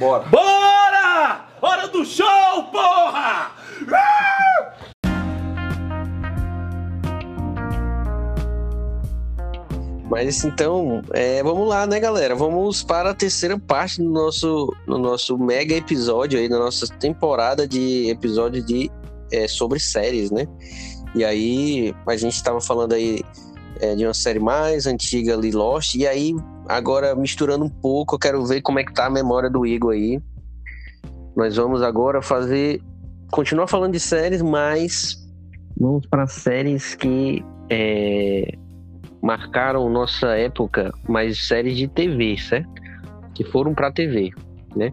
Bora. Bora! Hora do show, porra! Mas então, é, vamos lá, né, galera? Vamos para a terceira parte do nosso, no nosso mega episódio aí, da nossa temporada de episódios de, é, sobre séries, né? E aí, a gente estava falando aí é, de uma série mais antiga ali, Lost, e aí, agora misturando um pouco, eu quero ver como é que tá a memória do Igor aí. Nós vamos agora fazer. Continuar falando de séries, mas vamos para séries que é, marcaram nossa época, mas séries de TV, certo? Que foram para TV, né?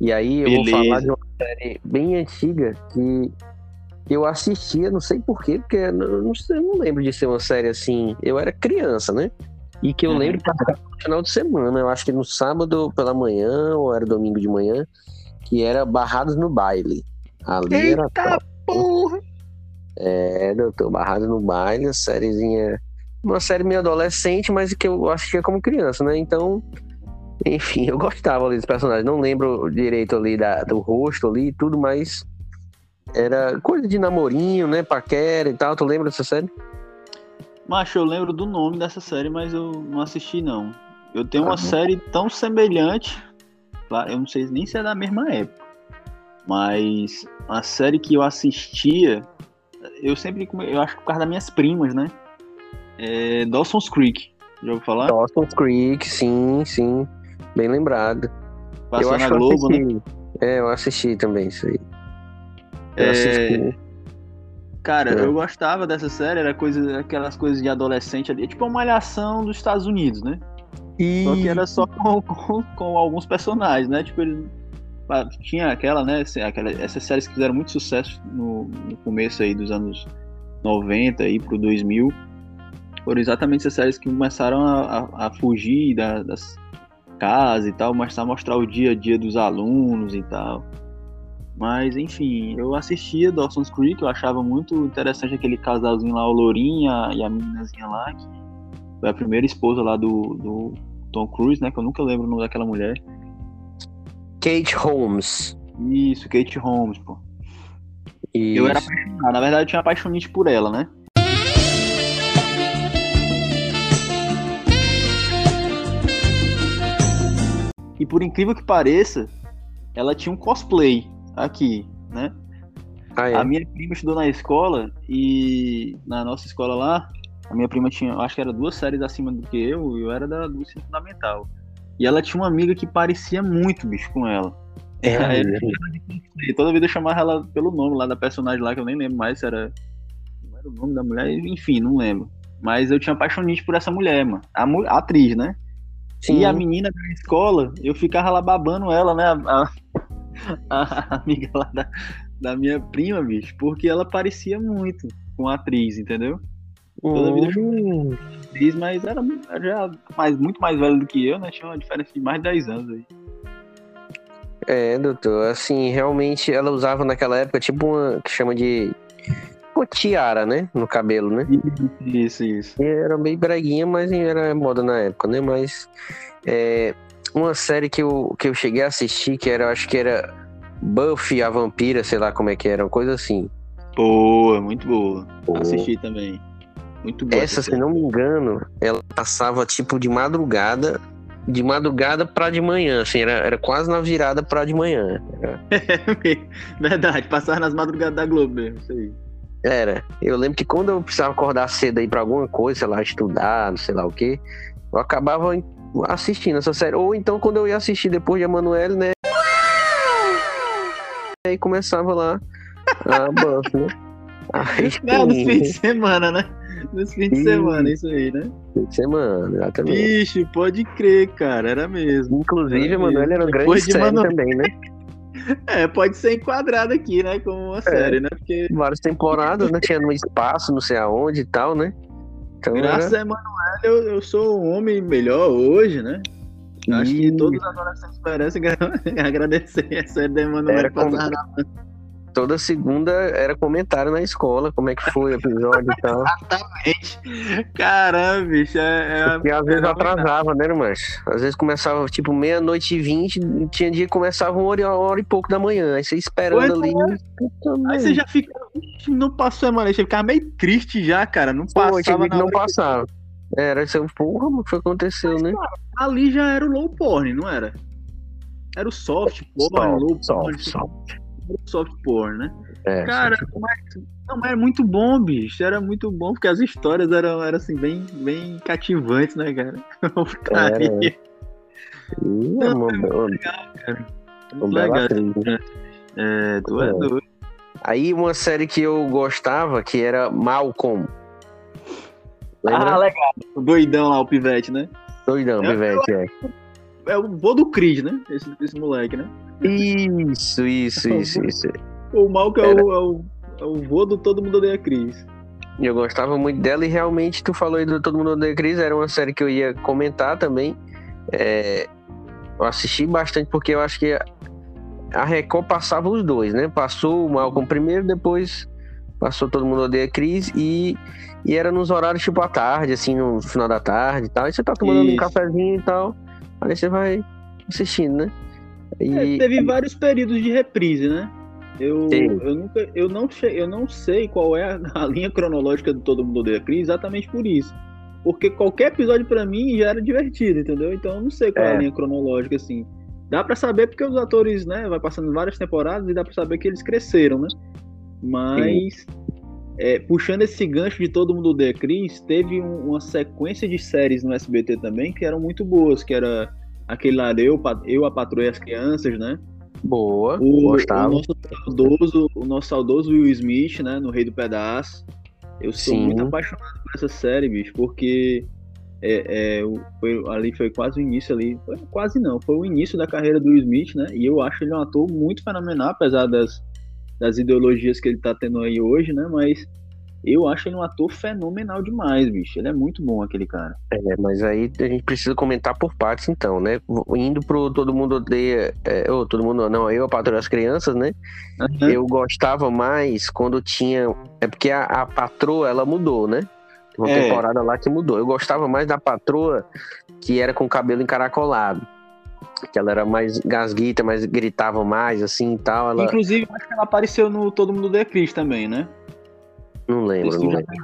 E aí eu Beleza. vou falar de uma série bem antiga que eu assistia, não sei porquê, porque eu não, eu não lembro de ser uma série assim. Eu era criança, né? E que eu Uhum. lembro que passava no final de semana, eu acho que no sábado pela manhã, ou era domingo de manhã, que era Barrados no Baile. Ali era top. porra! É, doutor, Barrados no Baile, uma sériezinha. Uma série meio adolescente, mas que eu assistia como criança, né? Então, enfim, eu gostava ali dos personagens. Não lembro direito ali da, do rosto ali e tudo, mas era coisa de namorinho, né? Paquera e tal. Tu lembra dessa série? Macho, eu lembro do nome dessa série, mas eu não assisti não. Eu tenho uma Ah, série tão semelhante, claro, eu não sei nem se é da mesma época, mas uma série que eu assistia, eu sempre, eu acho que por causa das minhas primas, né? É Dawson's Creek, já ouviu falar? Dawson's Creek, sim, sim. Bem lembrado. Passou eu acho na que eu Globo, né? assisti. É, eu assisti também isso aí. Eu É, assisti. Cara, É. eu gostava dessa série, era coisa, aquelas coisas de adolescente ali, tipo uma malhação dos Estados Unidos, né? Só que era só com, com, com alguns personagens, né? Tipo, ele tinha aquela, né? Aquela, essas séries que fizeram muito sucesso no, no começo aí dos anos 90 aí pro 2000. Foram exatamente essas séries que começaram a, a, a fugir da- das casas e tal, começaram a mostrar o dia a dia dos alunos e tal. Mas, enfim, eu assistia Dawson's Creek, eu achava muito interessante aquele casalzinho lá, o Lourinha e a meninazinha lá, que foi a primeira esposa lá do, do Tom Cruise, né? Que eu nunca lembro o nome daquela mulher. Kate Holmes. Isso, Kate Holmes, pô. E Eu era apaixonado, na verdade eu tinha apaixonite por ela, né? E por incrível que pareça, ela tinha um cosplay aqui, né? Ah, é. A minha prima estudou na escola e na nossa escola lá, a minha prima tinha, acho que era duas séries acima do que eu, e eu era da, do ensino fundamental. E ela tinha uma amiga que parecia muito, bicho, com ela. É, Aí. E toda vida eu chamava ela pelo nome lá da personagem lá, que eu nem lembro mais se era. Não era o nome da mulher, enfim, não lembro. Mas eu tinha apaixonite por essa mulher, mano. A, a atriz, né? Sim. E a menina da escola, eu ficava lá babando ela, né? A, a- a amiga lá da, da minha prima, bicho, porque ela parecia muito com a atriz, entendeu? toda vida eu Hum, Atriz, mas era, já mais, muito mais velha do que eu, né? Tinha uma diferença de mais de 10 anos aí. É, doutor, assim, realmente ela usava naquela época tipo uma que chama de uma tiara, né, no cabelo, né? Isso, isso. E Era bem breguinha, mas era moda na época, né? Mas é, uma série que eu, que eu cheguei a assistir, que era, acho que era Buffy a Vampira, sei lá como é que era, uma coisa assim. Boa, muito boa. Pô. Assisti também. Muito boa. Essa, se não me engano, ela passava tipo de madrugada, de madrugada pra de manhã, assim, era, era quase na virada pra de manhã. Era, Verdade, passar nas madrugadas da Globo mesmo, isso aí. era. Eu lembro que quando eu precisava acordar cedo aí pra alguma coisa, sei lá, estudar, não sei lá o quê, eu acabava assistindo essa série. Ou então quando eu ia assistir depois de Emanuele, né? Aí começava lá a Buffy, né? Aí, Não, nos fins de semana, né? Nos fins de Sim. semana, isso aí, né? fim de semana, exatamente. Bicho, pode crer, cara, era mesmo. Inclusive, Emanuele era uma grande Depois série Manu- também, né? É, pode ser enquadrado aqui, né? Como uma série, né? Porque várias temporadas, né? Tinha no espaço, não sei aonde e tal, né? Então graças era... a Emanuele eu, eu sou um homem melhor hoje, né? Acho que todos os adolescentes merecem gra- agradecer a série da Emanuele Era como- toda segunda era comentário na escola, como é que foi o episódio e tal. Exatamente. Caramba, bicho. É, é, Porque às vezes atrasava, né, irmãs? Às vezes começava tipo meia-noite e vinte, tinha dia que começava uma hora, uma hora e pouco da manhã. Aí você esperando Pois ali. é. Aí você já fica. "Ixi, Não passou a maleta, ficava meio triste já, cara. Não Pô, passava que na não que- passava. Era assim, porra, o que aconteceu, né? Ali já era o low porn, não era? Era o soft porn, low porn. soft, soft. Porn, né? É, Cara, mas, não, mas era muito bom, bicho. Era muito bom, porque as histórias eram, eram assim, bem, bem cativantes, né, cara? Putaria. Ih, é uma, uma, Muito legal. atriz, né? É, tu é É. doido. Aí uma série que eu gostava, que era Malcolm. Lembra? Ah, legal. O doidão lá, o pivete, né? Doidão, Eu- Pivete, é. É o vô do Creed, né? Esse, esse moleque, né? Isso, isso, isso, isso. O mal que é o, é o, é o vô do Todo Mundo Odeia Cris. E Eu gostava muito dela e realmente tu falou aí do Todo Mundo Odeia Cris, era uma série que eu ia comentar também. É, eu assisti bastante porque eu acho que a Record passava os dois, né? Passou o Malcolm primeiro, depois passou Todo Mundo Odeia Cris e, e era nos horários tipo à tarde, assim, no final da tarde e tal. Aí você tá tomando um Isso. cafezinho e tal, aí você vai assistindo, né? E, É, teve vários períodos de reprise, né? Eu, Sim. eu, nunca, eu, não, che- eu não sei qual é a, linha cronológica do Todo Mundo Odeia Cris exatamente por isso. Porque qualquer episódio pra mim já era divertido, entendeu? Então eu não sei qual é, É. a linha cronológica, assim. Dá pra saber porque os atores, né, vai passando várias temporadas e dá pra saber que eles cresceram, né? Mas, é, puxando esse gancho de Todo Mundo Odeia Cris, teve um- uma sequência de séries no SBT também que eram muito boas, que era aquele lá, Eu, eu a Patroa e as Crianças, né? boa, O, o gostava. nosso saudoso, o nosso saudoso Will Smith, né, no Rei do Pedaço. Eu sou Sim. muito apaixonado por essa série, bicho, porque é, é, o- foi- ali foi quase o início ali, foi- quase não, foi o início da carreira do Will Smith, né? E eu acho ele um ator muito fenomenal, apesar das, das ideologias que ele tá tendo aí hoje, né? Mas eu acho ele um ator fenomenal demais, bicho. Ele é muito bom, aquele cara. É, mas aí a gente precisa comentar por partes, então, né? Indo pro Todo Mundo Odeia. É, ou Todo Mundo. Não, eu, a Patroa das Crianças, né? Aham. Eu gostava mais quando tinha. É porque a, a patroa, ela mudou, né? Uma É. temporada lá que mudou. Eu gostava mais da patroa que era com o cabelo encaracolado. Que ela era mais gasguita, mais gritava mais, assim e tal. Ela. Inclusive, acho que ela apareceu no Todo Mundo Odeia Chris também, né? Não lembro, não lembro.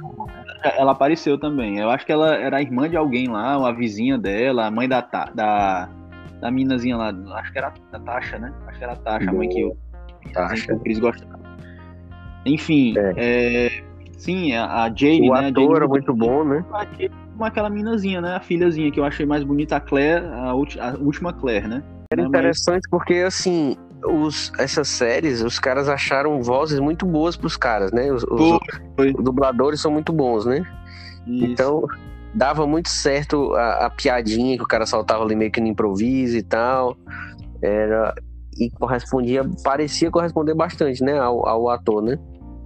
Ela apareceu também. Eu acho que ela era a irmã de alguém lá, uma vizinha dela, a mãe da, da, da minazinha lá. Acho que era a Tasha, né? Acho que era a Tasha, a mãe que eu, Tasha. que o Chris gostava. Enfim, é, sim, a, a Jade, O né? a ator Jade era muito bom, né? Como aquela minazinha, né? A filhazinha, que eu achei mais bonita, a Claire, a, a última Claire, né? Era Né, mas- interessante porque, assim, os, essas séries, os caras acharam vozes muito boas pros caras, né? Os, os- Foi, foi. os dubladores são muito bons, né? Isso. Então, dava muito certo a, a piadinha que o cara soltava ali meio que no improviso e tal. Era, e correspondia, parecia corresponder bastante, né, ao, ao ator, né?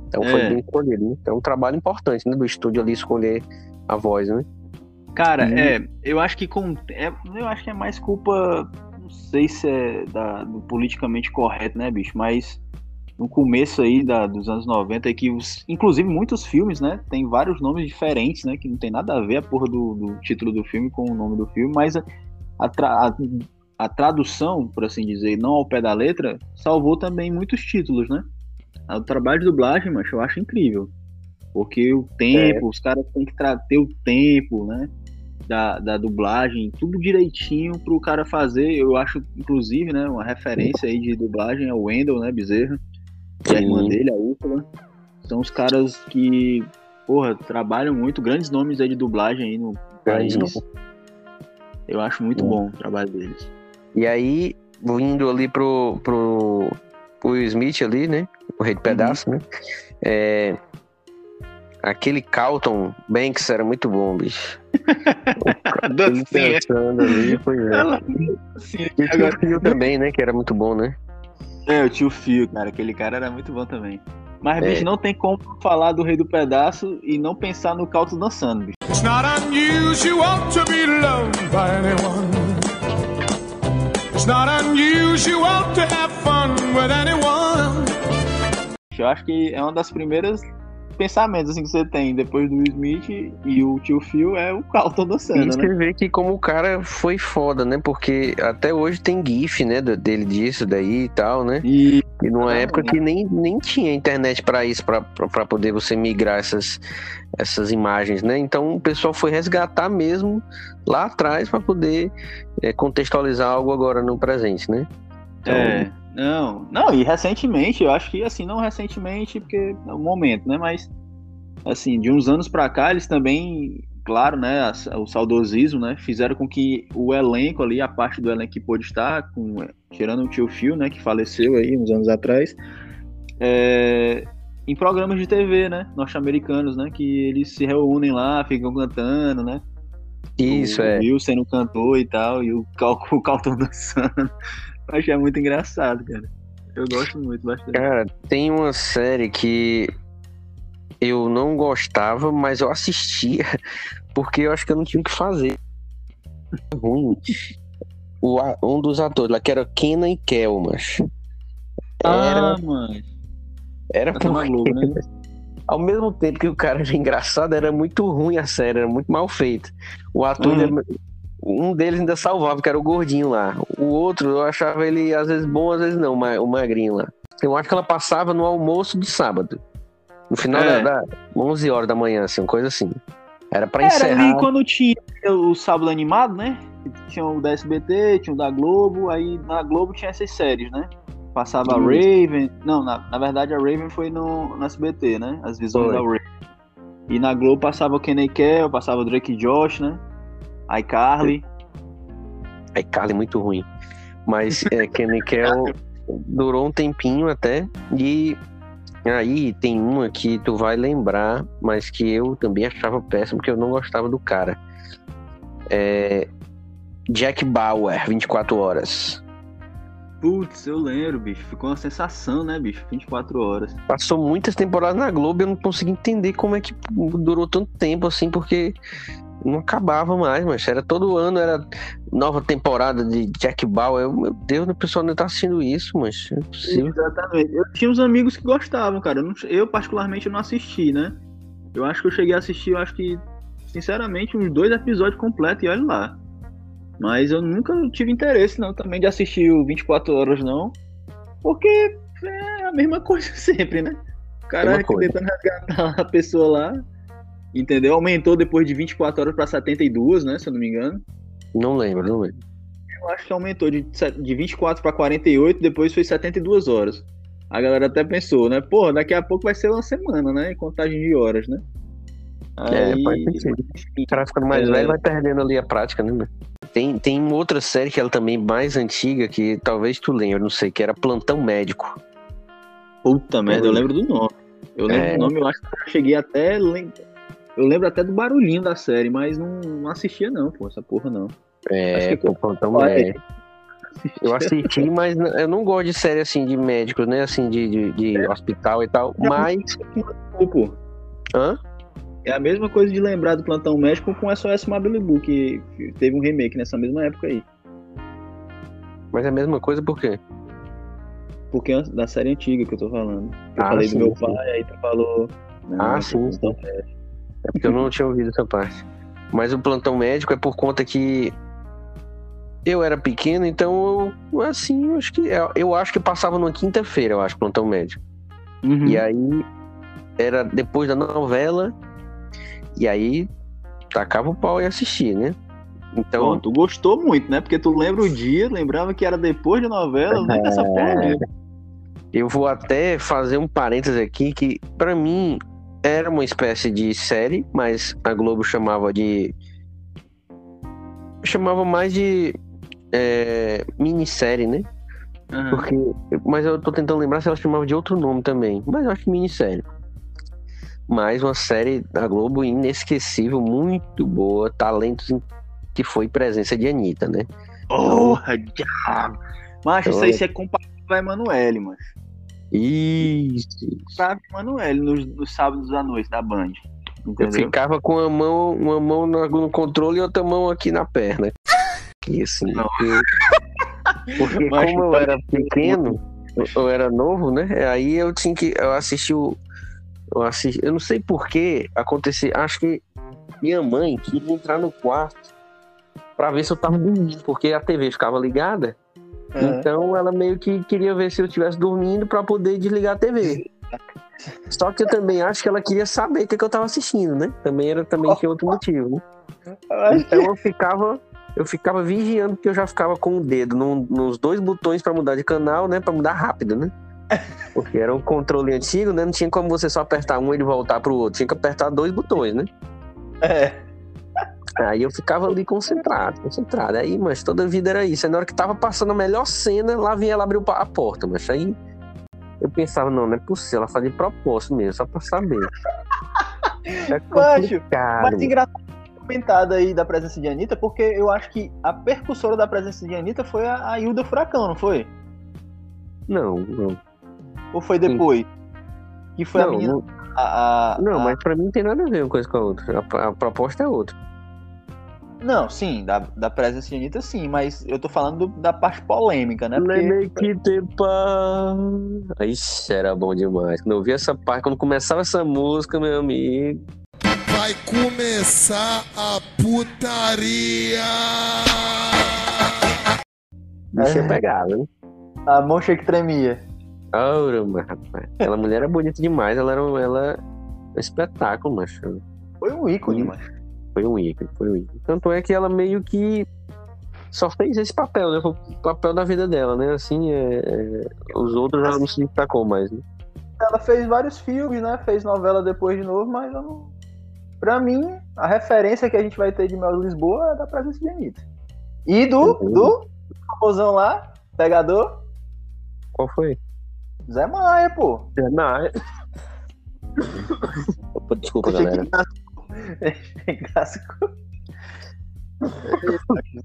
Então foi É. bem escolhido, né? É um trabalho importante, né, do estúdio ali escolher a voz, né? Cara, Uhum. é, eu acho que com. É, eu acho que é mais culpa. Não sei se é da, do politicamente correto, né, bicho? Mas no começo aí da, dos anos 90, é que os, inclusive muitos filmes, né? Tem vários nomes diferentes, né? Que não tem nada a ver a porra do, do título do filme com o nome do filme, mas a, a, a- tradução, por assim dizer, não ao pé da letra, salvou também muitos títulos, né? O trabalho de dublagem, mas eu acho incrível. Porque o tempo, os caras têm que ter o tempo, né? Da, da dublagem, tudo direitinho pro cara fazer. Eu acho, inclusive, né? Uma referência aí de dublagem é o Wendell, né? Bezerra. E a irmã dele, a Úrsula. São os caras que, porra, trabalham muito, grandes nomes aí de dublagem aí no país. Eu acho muito bom o trabalho deles. E aí, indo ali pro, pro, pro Will Smith ali, né? O rei de pedaço, né? É, aquele Carlton Banks era muito bom, bicho. Ele pensando ali, pois é. Ela- Sim, E tinha agora- o Phil também, né? Que era muito bom, né? É, o tio Fio, cara. Aquele cara era muito bom também. Mas, É. bicho, não tem como falar do Rei do Pedaço e não pensar no Calto dançando, bicho. It's not unusual to be loved by anyone. It's not unusual to have fun with anyone. Eu acho que é uma das primeiras pensamentos assim, que você tem depois do Will Smith e o tio Phil é o Carlton da cena, E né? você vê que como o cara foi foda, né? Porque até hoje tem gif, né, dele disso daí e tal, né? E E numa Ah, época que nem, nem tinha internet pra isso, pra poder você migrar essas, essas imagens, né? Então o pessoal foi resgatar mesmo lá atrás pra poder é, contextualizar algo agora no presente, né? Então, É, não, não, e recentemente, eu acho que assim, não recentemente, porque é o momento, né? Mas assim, de uns anos pra cá, eles também, claro, né, o saudosismo, né, fizeram com que o elenco ali, a parte do elenco que pôde estar, com, tirando o tio Phil, né, que faleceu aí uns anos atrás, é, em programas de TV, né, norte-americanos, né, que eles se reúnem lá, ficam cantando, né? Isso, o é. Will sendo cantor e tal, e o, Cal, o Calton dançando. Eu achei muito engraçado, cara. Eu gosto muito, bastante. Cara, tem uma série que eu não gostava, mas eu assistia porque eu acho que eu não tinha o que fazer. Ruim. O, um dos atores lá, que era Kenan e Kel, mas Era, Ah, mano. era na porque, né? ao mesmo tempo que o cara era engraçado, era muito ruim a série, era muito mal feita. O ator, Uhum. ainda- um deles ainda salvava, que era o gordinho lá. O outro, eu achava ele às vezes bom, às vezes não, o magrinho lá. Eu acho que ela passava no almoço de sábado. No final É. da, da 11 horas da manhã, assim, uma coisa assim. Era pra Era encerrar. ali quando tinha o sábado animado, né? Tinha o da SBT, tinha o da Globo, aí na Globo tinha essas séries, né? Passava a Isso. Raven. Não, na, na verdade a Raven foi no, no SBT, né? As visões Foi. da Raven. E na Globo passava o Kenny Kell, passava o Drake e Josh, né? iCarly. Aí Carly muito ruim. Mas é, Kenny Kell durou um tempinho até. E aí tem uma que tu vai lembrar, mas que eu também achava péssimo, porque eu não gostava do cara. É, Jack Bauer, 24 horas. Putz, eu lembro, bicho. Ficou uma sensação, né, bicho? 24 horas. Passou muitas temporadas na Globo e eu não consegui entender como é que durou tanto tempo assim, porque não acabava mais, mas era todo ano, era nova temporada de Jack Bauer. Eu, meu Deus, o pessoal não tá assistindo isso, mas é possível. Exatamente. Eu tinha uns amigos que gostavam, cara. Eu, não- eu, particularmente, não assisti, né? Eu acho que eu cheguei a assistir, eu acho que, sinceramente, uns dois episódios completos e olha lá. Mas eu nunca tive interesse, não, também de assistir o 24 horas, não. Porque é a mesma coisa sempre, né? O cara coisa. tentando resgatar a pessoa lá. Entendeu? Aumentou depois de 24 horas pra 72, né? Se eu não me engano. Não lembro, não lembro. Eu acho que aumentou de, de 24 para 48, depois foi 72 horas. A galera até pensou, né? Pô, daqui a pouco vai ser uma semana, né? Em contagem de horas, né? É, Aí, faz sentido. O cara ficando mais É. velho vai perdendo ali a prática, né? Tem, tem outra série que ela também mais antiga, que talvez tu lembre, não sei, que era Plantão Médico. Puta merda, eu lembro do nome. Eu lembro É. do nome, eu acho que eu cheguei até. Eu lembro até do barulhinho da série, mas não, não assistia, não, pô, essa porra não. É, pô, Plantão Olha, Médico. Eu assisti, mas eu não gosto de série assim de médicos, né? Assim, de, de, de hospital e tal. Mas. Pô, Hã? É a mesma coisa de lembrar do Plantão Médico com SOS Malibu, que, teve um remake nessa mesma época aí. Mas é a mesma coisa por quê? Porque é da série antiga que eu tô falando. Eu Ah, falei sim, do meu sim. pai, aí tu falou. não, Ah, sim, Plantão É porque eu não tinha ouvido essa parte. Mas o plantão médico é por conta que eu era pequeno, então eu, assim, eu acho que eu acho que passava numa quinta-feira, eu acho, plantão médico. Uhum. E aí era depois da novela, e aí tacava o pau e assistia, né? Então, Bom, tu gostou muito, né? Porque tu lembra o dia, lembrava que era depois da novela, eu lembro dessa porra mesmo. eu vou até fazer um parêntese aqui que pra mim era uma espécie de série, mas a Globo chamava de chamava mais de é, minissérie, né? Aham. Porque, mas eu tô tentando lembrar se ela chamava de outro nome também. Mas eu acho que minissérie. Mais uma série da Globo inesquecível, muito boa, talentos em- que foi presença de Anitta, né? Porra, diabo. Macho, isso aí você é comparável a Emanuele, mano. Isso. Sabe, Emanuele, nos, nos sábados à noite da Band. Eu Entendeu? ficava com uma mão, uma mão no, controle e outra mão aqui na perna. E assim, Não. eu- porque Mas como eu pode- era pequeno, eu era novo, né? Aí eu tinha que. Eu assisti o. Eu assisti. Eu não sei porquê acontecer. Acho que minha mãe queria entrar no quarto pra ver se eu tava dormindo, porque a TV ficava ligada. Uhum. Então ela meio que queria ver se eu estivesse dormindo pra poder desligar a TV. Só que eu também acho que ela queria saber o que, que eu tava assistindo, né? Também era também tinha outro motivo, né? Então eu ficava, eu ficava vigiando porque eu já ficava com o dedo num- nos dois botões pra mudar de canal, né? Pra mudar rápido, né? Porque era um controle antigo, né? Não tinha como você só apertar um e ele voltar pro outro. Tinha que apertar dois botões, né? é. Aí eu ficava ali concentrado, concentrado. Aí, mas toda a vida era isso. Aí na hora que tava passando a melhor cena, lá vinha ela abrir a porta, mas aí eu pensava, não, não é possível, ela fazia de propósito mesmo, só pra saber. É Macho, complicado. Mas engraçado comentado aí da presença de Anitta, porque eu acho que a percussora da presença de Anitta foi a, a Hilda Furacão, não foi? Não, não. Ou foi depois? Que foi a Não, menina. não, A, a- não, a- mas pra mim não tem nada a ver uma coisa com a outra. A, a proposta é outra. Não, sim, da, da presença de Anitta, sim, mas eu tô falando do- da parte polêmica, né? Porque que te pá. Ixi, era bom demais. Quando eu vi essa parte, quando começava essa música, meu amigo. Vai começar a putaria! Bicho É. ia pegar, né? a mão que tremia. Mas, rapaz. Aquela mulher era bonita demais. Ela era um, ela, um espetáculo, macho. Foi um ícone, Sim. Foi um ícone, foi um ícone. Tanto é que ela meio que só fez esse papel, né? Foi o papel da vida dela, né? Assim, é, é, os outros ela não se destacou mais, né? Ela fez vários filmes, né? Fez novela depois de novo, mas eu não. Pra mim, a referência que a gente vai ter de Mel Lisboa é da presença de Anitta. E do, Uhum. do famosão lá, pegador, Qual foi? Zé Maia, pô. Não, é... Opa, Desculpa, galera. que Clássico.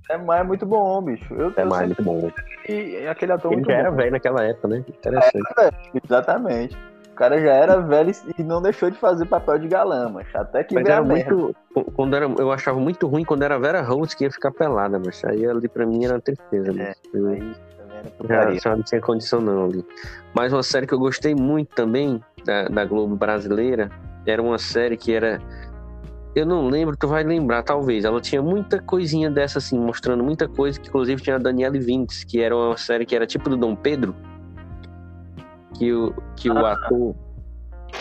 Zé Maia é muito bom, bicho. Eu, É mais muito bom. e aquele ator Ele já bom. era velho naquela época, né? Interessante. Exatamente. O cara já era velho e não deixou de fazer papel de galã, mas até que Mas era muito. Quando era, eu achava muito ruim quando era Vera Holtz que ia ficar pelada, mas aí ali pra mim era uma tristeza. né? Era Já, já não tinha condição não ali. Mas uma série que eu gostei muito também, da, da Globo brasileira, era uma série que era. Eu não lembro, tu vai lembrar, talvez. Ela tinha muita coisinha dessa, assim, mostrando muita coisa, que inclusive tinha a Daniele Vintes, que era uma série que era tipo do Dom Pedro. Que o, que o ator.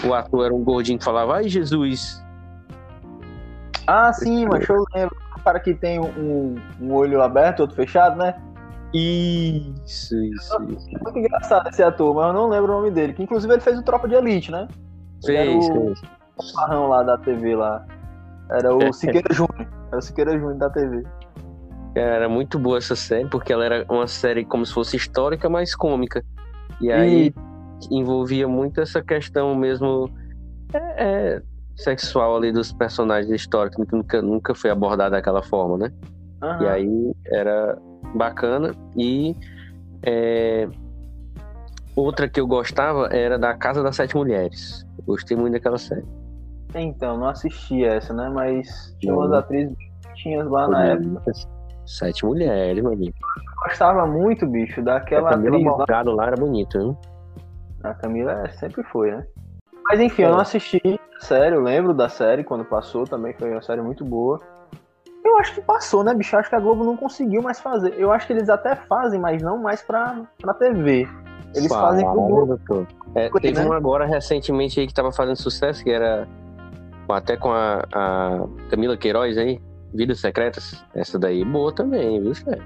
O ator era um gordinho que falava, ai Jesus. Ah, sim, mas eu lembro. O cara que tem um, um olho aberto, outro fechado, né? Isso, isso, isso. Muito engraçado esse ator, mas eu não lembro o nome dele. Que inclusive ele fez o Tropa de Elite, né? Ele era Fez, o fez. farrão lá da TV lá. Era o Siqueira Júnior. Era o Siqueira Júnior da TV. Era muito boa essa série, porque ela era uma série como se fosse histórica, mas cômica. E aí envolvia muito essa questão mesmo é, é, sexual ali dos personagens históricos, que nunca, nunca foi abordada daquela forma, né? Aham. E aí era bacana. E é, outra que eu gostava era da Casa das Sete Mulheres. Gostei muito daquela série. Então, não assisti essa, né? Mas tinha umas atrizes bonitinhas lá na época. Sete Mulheres. Eu gostava muito, bicho, daquela a Camila atriz lá. Morgado lá era bonita, hein? A Camila é- sempre foi, né? Mas enfim, eu não assisti a série, eu lembro da série quando passou também, foi uma série muito boa. Eu acho que passou, né, bicho? Eu acho que a Globo não conseguiu mais fazer. Eu acho que eles até fazem, mas não mais pra, pra TV. Eles Fala, fazem pro né, Globo. doutor? É, teve né? um agora recentemente aí que tava fazendo sucesso, que era até com a, a Camila Queiroz aí, Vidas Secretas. Essa daí boa também, viu, chefe?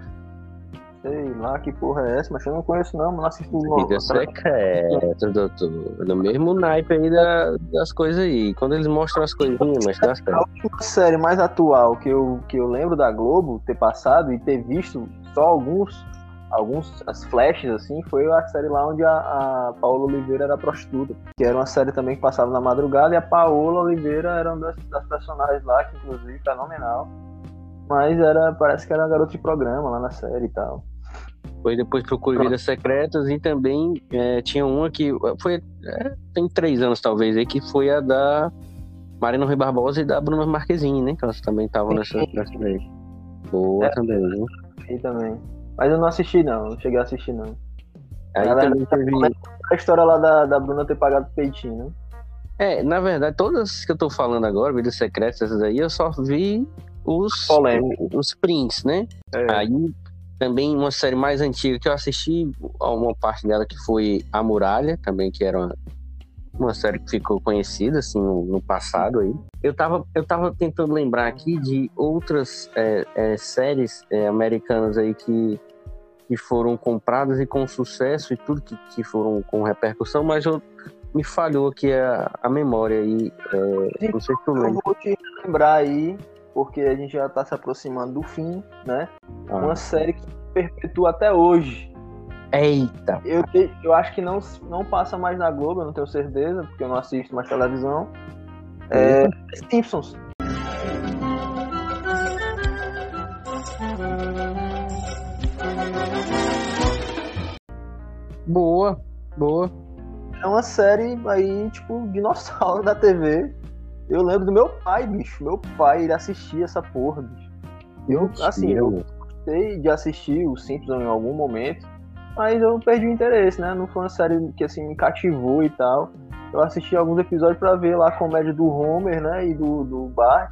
Sei lá que porra é essa, mas eu não conheço não, não assisto não. Vidas Secretas, doutor. No mesmo naipe aí da- das coisas aí. Quando eles mostram as coisinhas, mas tá A certo. última série mais atual que eu, que eu lembro da Globo ter passado e ter visto só alguns, alguns as flashes assim, foi a série lá onde a, a Paola Oliveira era prostituta. Que era uma série também que passava na madrugada e a Paola Oliveira era uma das, das personagens lá, que inclusive fenomenal. Mas era, parece que era uma garota de programa lá na série e tal. Foi depois Procure Vidas Secretas e também é, tinha uma que foi. é, tem três anos talvez aí, que foi a da Marina Rui Barbosa e da Bruna Marquezine, né? Que elas também estavam nessa, nessa daí. Boa É. também, viu? E também. Mas eu não assisti não, não cheguei a assistir não. Aí Na também verdade, teve. A história lá da, da Bruna ter pagado o peitinho, né? É, na verdade, todas que eu tô falando agora, Vidas Secretas, essas aí, eu só vi os, Polêmico. os prints, né? É. Aí também uma série mais antiga que eu assisti, uma parte dela que foi A Muralha, também, que era uma, uma série que ficou conhecida, assim, no, no passado aí. Eu tava, eu tava tentando lembrar aqui de outras é, é, séries é, americanas aí que, que foram compradas e com sucesso e tudo que, que foram com repercussão, mas eu, me falhou aqui a, a memória aí. É, não sei se tu Eu lembra. vou te lembrar aí, porque a gente já tá se aproximando do fim, né? Ah. Uma série que perpetua até hoje. Eita! Eu, eu acho que não, não passa mais na Globo, eu não tenho certeza, porque eu não assisto mais televisão. É, Simpsons. Boa, boa. É uma série aí, tipo, dinossauro da TV. Eu lembro do meu pai, bicho. Meu pai, ele assistia essa porra, bicho. Eu, assim, eu gostei de assistir o Simpsons em algum momento, mas eu perdi o interesse, né? Não foi uma série que, assim, me cativou e tal. Eu assisti alguns episódios pra ver lá a comédia do Homer, né? E do, do Bart.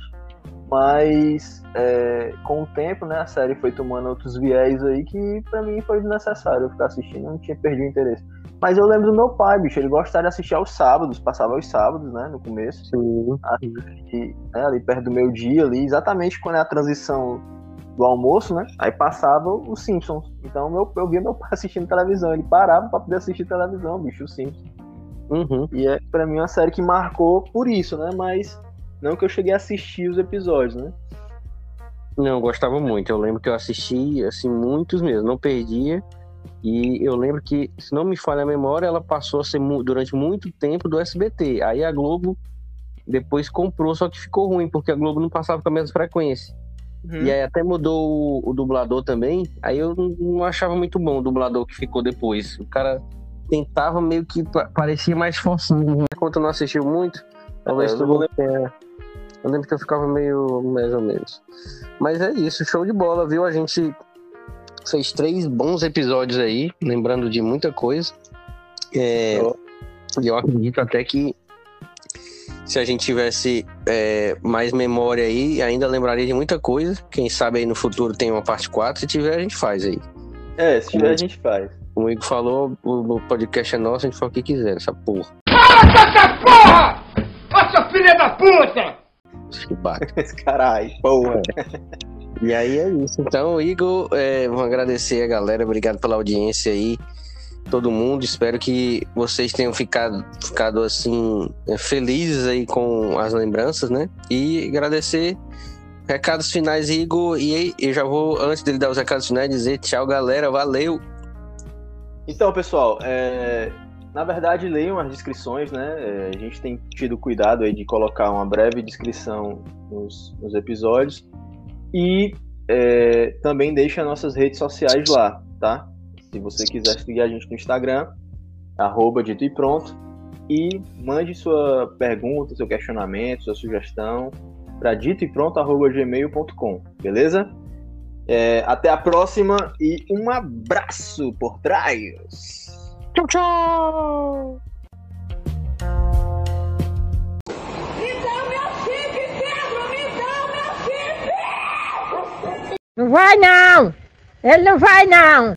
Mas, é, com o tempo, né? A série foi tomando outros viés aí que pra mim foi desnecessário eu ficar assistindo. Eu não tinha perdido o interesse. Mas eu lembro do meu pai, bicho. Ele gostava de assistir aos sábados, passava aos sábados, né? No começo. Sim. E, né, ali perto do meu dia, ali, exatamente quando é a transição do almoço, né? Aí passava os Simpsons. Então meu, eu via meu pai assistindo televisão. Ele parava pra poder assistir televisão, bicho, os Simpsons. Uhum. E é pra mim uma série que marcou por isso, né? Mas não que eu cheguei a assistir os episódios, né? Não, eu gostava muito. Eu lembro que eu assisti, assim, muitos mesmo. Não perdia. E eu lembro que, se não me falha a memória, ela passou a ser durante muito tempo do SBT. Aí a Globo depois comprou, só que ficou ruim, porque a Globo não passava com a mesma frequência. E aí até mudou o, o dublador também. Aí eu não, achava muito bom o dublador que ficou depois. O cara tentava meio que pa- parecia mais forçado. Né? Enquanto não assistiu muito, talvez É, eu não tenha- Eu lembro que eu ficava meio mais ou menos. Mas é isso, show de bola, viu? A gente fez três bons episódios aí, lembrando de muita coisa. É, e eu acredito até que se a gente tivesse é, mais memória aí, ainda lembraria de muita coisa. Quem sabe aí no futuro tem uma parte 4. Se tiver, a gente faz aí. É, se tiver a gente faz. Como o Igor falou, o, o podcast é nosso, a gente fala o que quiser, essa porra. Porra! Nossa filha da puta! Que bate. Esse caralho, porra. E aí é isso. Então, Igor, é, vou agradecer a galera, obrigado pela audiência aí, todo mundo. Espero que vocês tenham ficado, ficado assim, felizes aí com as lembranças, né? E agradecer. Recados finais, Igor. E eu já vou, antes dele dar os recados finais, dizer tchau, galera. Valeu! Então, pessoal, é, na verdade, leiam as descrições, né? É, a gente tem tido cuidado aí de colocar uma breve descrição nos, nos episódios. E é, também deixa nossas redes sociais lá, tá? Se você quiser seguir a gente no Instagram, arroba dito e pronto. E mande sua pergunta, seu questionamento, sua sugestão para dito e pronto, arroba gmail.com, beleza? É, até a próxima e um abraço por trás. Tchau, tchau! Não vai não! Ele não vai não!